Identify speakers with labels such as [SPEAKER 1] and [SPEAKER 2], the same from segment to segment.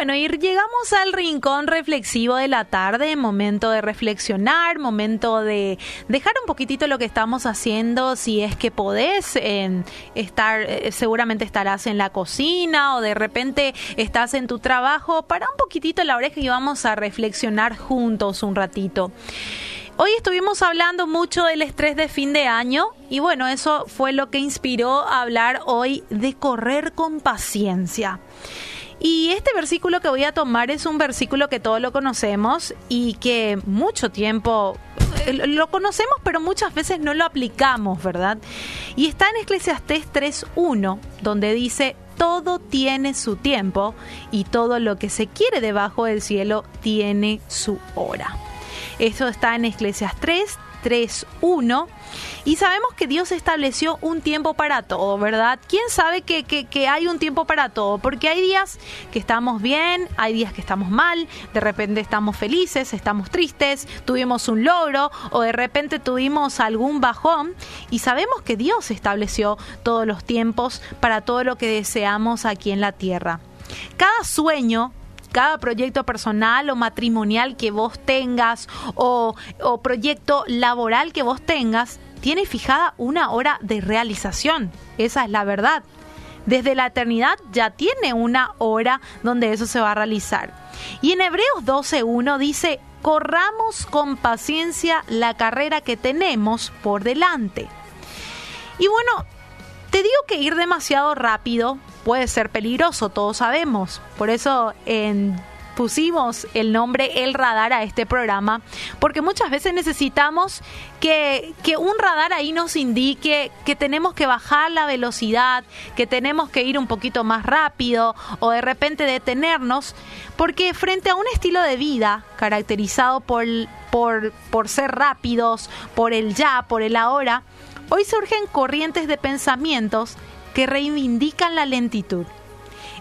[SPEAKER 1] Bueno, y llegamos al rincón reflexivo de la tarde, momento de reflexionar, momento de dejar un poquitito lo que estamos haciendo, si es que podés estar, eh, seguramente estarás en la cocina o de repente estás en tu trabajo, para un poquitito la oreja y vamos a reflexionar juntos un ratito. Hoy estuvimos hablando mucho del estrés de fin de año y bueno, eso fue lo que inspiró a hablar hoy de correr con paciencia. Y este versículo que voy a tomar es un versículo que todos lo conocemos y que mucho tiempo eh, lo conocemos, pero muchas veces no lo aplicamos, ¿verdad? Y está en Eclesiastés 3.1, donde dice, todo tiene su tiempo y todo lo que se quiere debajo del cielo tiene su hora. Eso está en Eclesias 3, 3, 1. Y sabemos que Dios estableció un tiempo para todo, ¿verdad? ¿Quién sabe que, que, hay un tiempo para todo? Porque hay días que estamos bien, hay días que estamos mal, de repente estamos felices, estamos tristes, tuvimos un logro o de repente tuvimos algún bajón y sabemos que Dios estableció todos los tiempos para todo lo que deseamos aquí en la tierra. Cada sueño cada proyecto personal o matrimonial que vos tengas o, proyecto laboral que vos tengas, tiene fijada una hora de realización. Esa es la verdad. Desde la eternidad ya tiene una hora donde eso se va a realizar. Y en Hebreos 12.1 dice, corramos con paciencia la carrera que tenemos por delante. Y bueno, te digo que ir demasiado rápido puede ser peligroso, todos sabemos. Por eso pusimos el nombre El Radar a este programa, porque muchas veces necesitamos que, que, un radar ahí nos indique que tenemos que bajar la velocidad, que tenemos que ir un poquito más rápido o de repente detenernos, porque frente a un estilo de vida caracterizado por, por, por ser rápidos, por el ya, por el ahora, hoy surgen corrientes de pensamientos que reivindican la lentitud.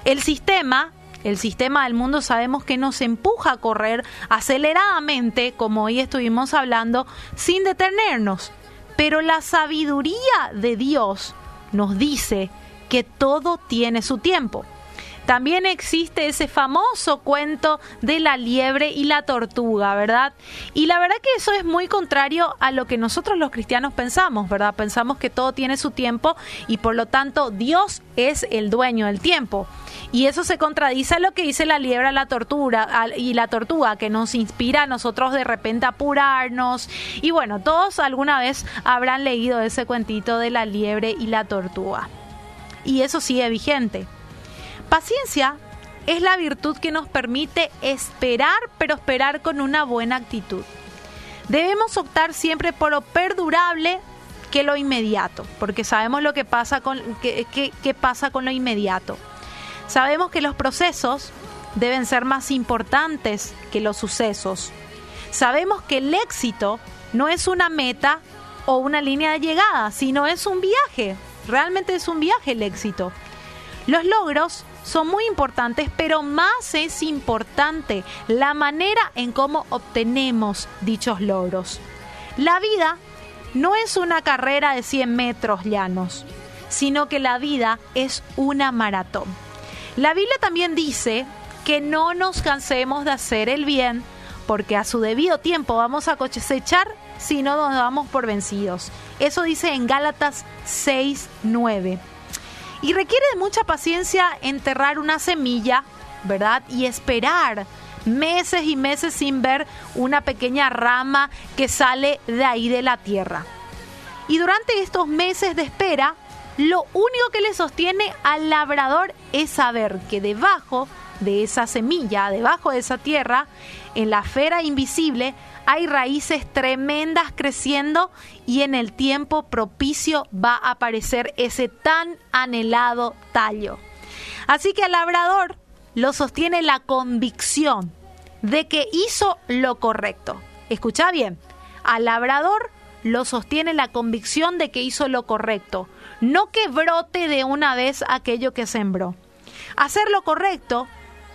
[SPEAKER 1] El sistema, el sistema del mundo sabemos que nos empuja a correr aceleradamente, como hoy estuvimos hablando, sin detenernos. Pero la sabiduría de Dios nos dice que todo tiene su tiempo. También existe ese famoso cuento de la liebre y la tortuga, ¿verdad? Y la verdad que eso es muy contrario a lo que nosotros los cristianos pensamos, ¿verdad? Pensamos que todo tiene su tiempo y por lo tanto Dios es el dueño del tiempo. Y eso se contradice a lo que dice la liebre la tortuga y la tortuga, que nos inspira a nosotros de repente a apurarnos. Y bueno, todos alguna vez habrán leído ese cuentito de la liebre y la tortuga. Y eso sigue vigente. Paciencia es la virtud que nos permite esperar, pero esperar con una buena actitud. Debemos optar siempre por lo perdurable que lo inmediato, porque sabemos lo que pasa con, pasa con lo inmediato. Sabemos que los procesos deben ser más importantes que los sucesos. Sabemos que el éxito no es una meta o una línea de llegada, sino es un viaje. Realmente es un viaje el éxito. Los logros son muy importantes, pero más es importante la manera en cómo obtenemos dichos logros. La vida no es una carrera de 100 metros llanos, sino que la vida es una maratón. La Biblia también dice que no nos cansemos de hacer el bien, porque a su debido tiempo vamos a cosechar si no nos damos por vencidos. Eso dice en Gálatas 6, 9. Y requiere de mucha paciencia enterrar una semilla, ¿verdad? Y esperar meses y meses sin ver una pequeña rama que sale de ahí de la tierra. Y durante estos meses de espera, lo único que le sostiene al labrador es saber que debajo de esa semilla, debajo de esa tierra, en la esfera invisible, hay raíces tremendas creciendo y en el tiempo propicio va a aparecer ese tan anhelado tallo. Así que al labrador lo sostiene la convicción de que hizo lo correcto. Escucha bien, al labrador lo sostiene la convicción de que hizo lo correcto, no que brote de una vez aquello que sembró. Hacer lo correcto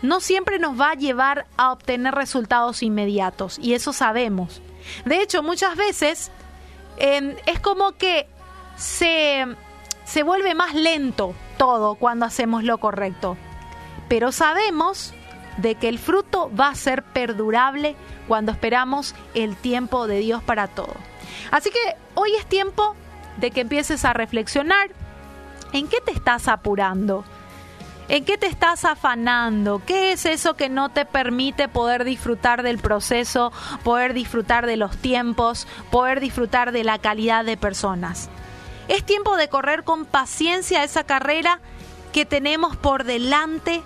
[SPEAKER 1] no siempre nos va a llevar a obtener resultados inmediatos y eso sabemos. De hecho, muchas veces em, es como que se, se vuelve más lento todo cuando hacemos lo correcto. Pero sabemos de que el fruto va a ser perdurable cuando esperamos el tiempo de Dios para todo. Así que hoy es tiempo de que empieces a reflexionar en qué te estás apurando. ¿En qué te estás afanando? ¿Qué es eso que no te permite poder disfrutar del proceso, poder disfrutar de los tiempos, poder disfrutar de la calidad de personas? Es tiempo de correr con paciencia esa carrera que tenemos por delante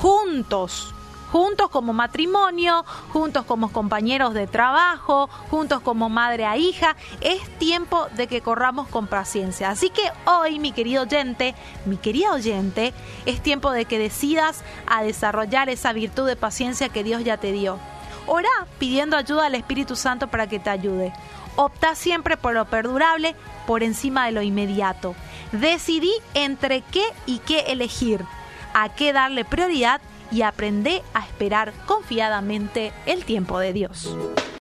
[SPEAKER 1] juntos juntos como matrimonio, juntos como compañeros de trabajo, juntos como madre a hija. Es tiempo de que corramos con paciencia. Así que hoy, mi querido oyente, mi querida oyente, es tiempo de que decidas a desarrollar esa virtud de paciencia que Dios ya te dio. Ora pidiendo ayuda al Espíritu Santo para que te ayude. Opta siempre por lo perdurable por encima de lo inmediato. Decidí entre qué y qué elegir, a qué darle prioridad y aprende a esperar confiadamente el tiempo de Dios.